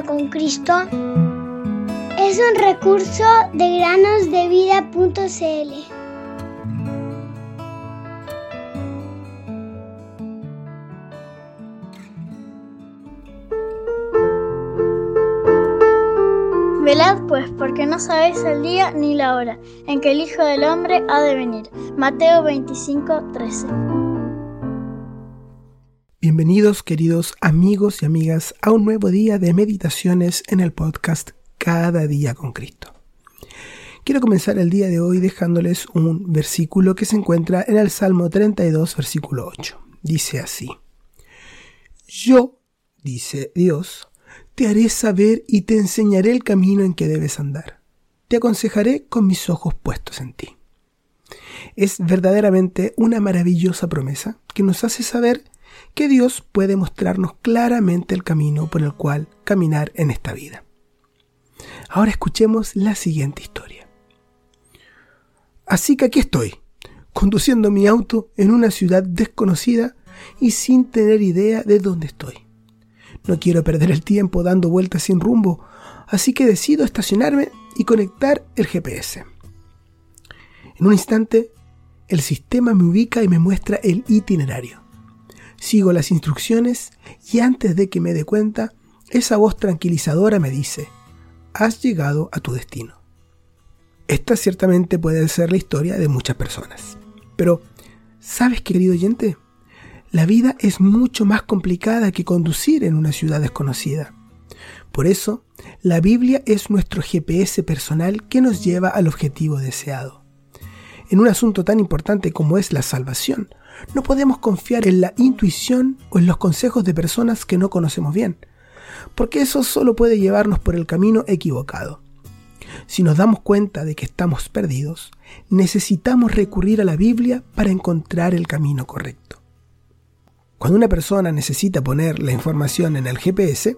con Cristo es un recurso de granosdevida.cl. Velad pues, porque no sabéis el día ni la hora en que el Hijo del Hombre ha de venir. Mateo 25, 13. Bienvenidos queridos amigos y amigas a un nuevo día de meditaciones en el podcast Cada día con Cristo. Quiero comenzar el día de hoy dejándoles un versículo que se encuentra en el Salmo 32, versículo 8. Dice así. Yo, dice Dios, te haré saber y te enseñaré el camino en que debes andar. Te aconsejaré con mis ojos puestos en ti. Es verdaderamente una maravillosa promesa que nos hace saber que Dios puede mostrarnos claramente el camino por el cual caminar en esta vida. Ahora escuchemos la siguiente historia. Así que aquí estoy, conduciendo mi auto en una ciudad desconocida y sin tener idea de dónde estoy. No quiero perder el tiempo dando vueltas sin rumbo, así que decido estacionarme y conectar el GPS. En un instante, el sistema me ubica y me muestra el itinerario. Sigo las instrucciones y antes de que me dé cuenta, esa voz tranquilizadora me dice, has llegado a tu destino. Esta ciertamente puede ser la historia de muchas personas. Pero, ¿sabes querido oyente? La vida es mucho más complicada que conducir en una ciudad desconocida. Por eso, la Biblia es nuestro GPS personal que nos lleva al objetivo deseado. En un asunto tan importante como es la salvación, no podemos confiar en la intuición o en los consejos de personas que no conocemos bien, porque eso solo puede llevarnos por el camino equivocado. Si nos damos cuenta de que estamos perdidos, necesitamos recurrir a la Biblia para encontrar el camino correcto. Cuando una persona necesita poner la información en el GPS,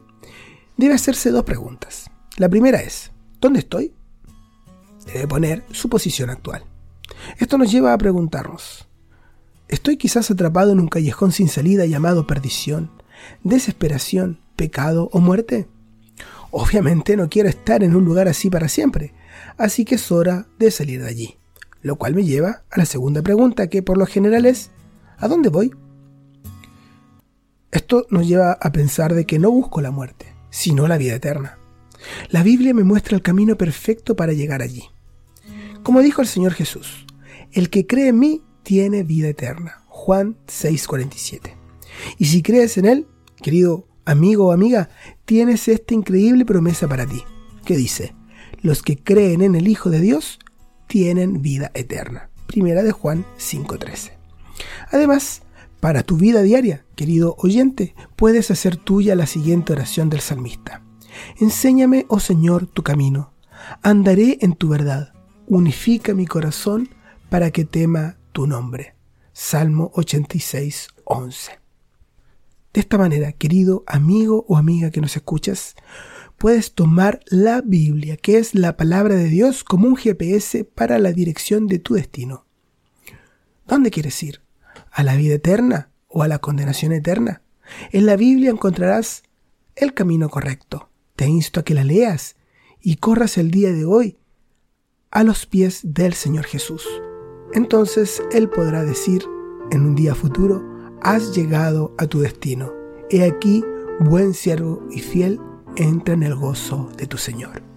debe hacerse dos preguntas. La primera es, ¿dónde estoy? Debe poner su posición actual. Esto nos lleva a preguntarnos, ¿estoy quizás atrapado en un callejón sin salida llamado perdición, desesperación, pecado o muerte? Obviamente no quiero estar en un lugar así para siempre, así que es hora de salir de allí. Lo cual me lleva a la segunda pregunta que por lo general es, ¿a dónde voy? Esto nos lleva a pensar de que no busco la muerte, sino la vida eterna. La Biblia me muestra el camino perfecto para llegar allí. Como dijo el Señor Jesús, el que cree en mí tiene vida eterna. Juan 6:47. Y si crees en Él, querido amigo o amiga, tienes esta increíble promesa para ti, que dice, los que creen en el Hijo de Dios tienen vida eterna. Primera de Juan 5:13. Además, para tu vida diaria, querido oyente, puedes hacer tuya la siguiente oración del salmista. Enséñame, oh Señor, tu camino. Andaré en tu verdad. Unifica mi corazón para que tema tu nombre. Salmo 86, 11. De esta manera, querido amigo o amiga que nos escuchas, puedes tomar la Biblia, que es la palabra de Dios, como un GPS para la dirección de tu destino. ¿Dónde quieres ir? a la vida eterna o a la condenación eterna. En la Biblia encontrarás el camino correcto. Te insto a que la leas y corras el día de hoy a los pies del Señor Jesús. Entonces Él podrá decir en un día futuro, has llegado a tu destino. He aquí, buen siervo y fiel, entra en el gozo de tu Señor.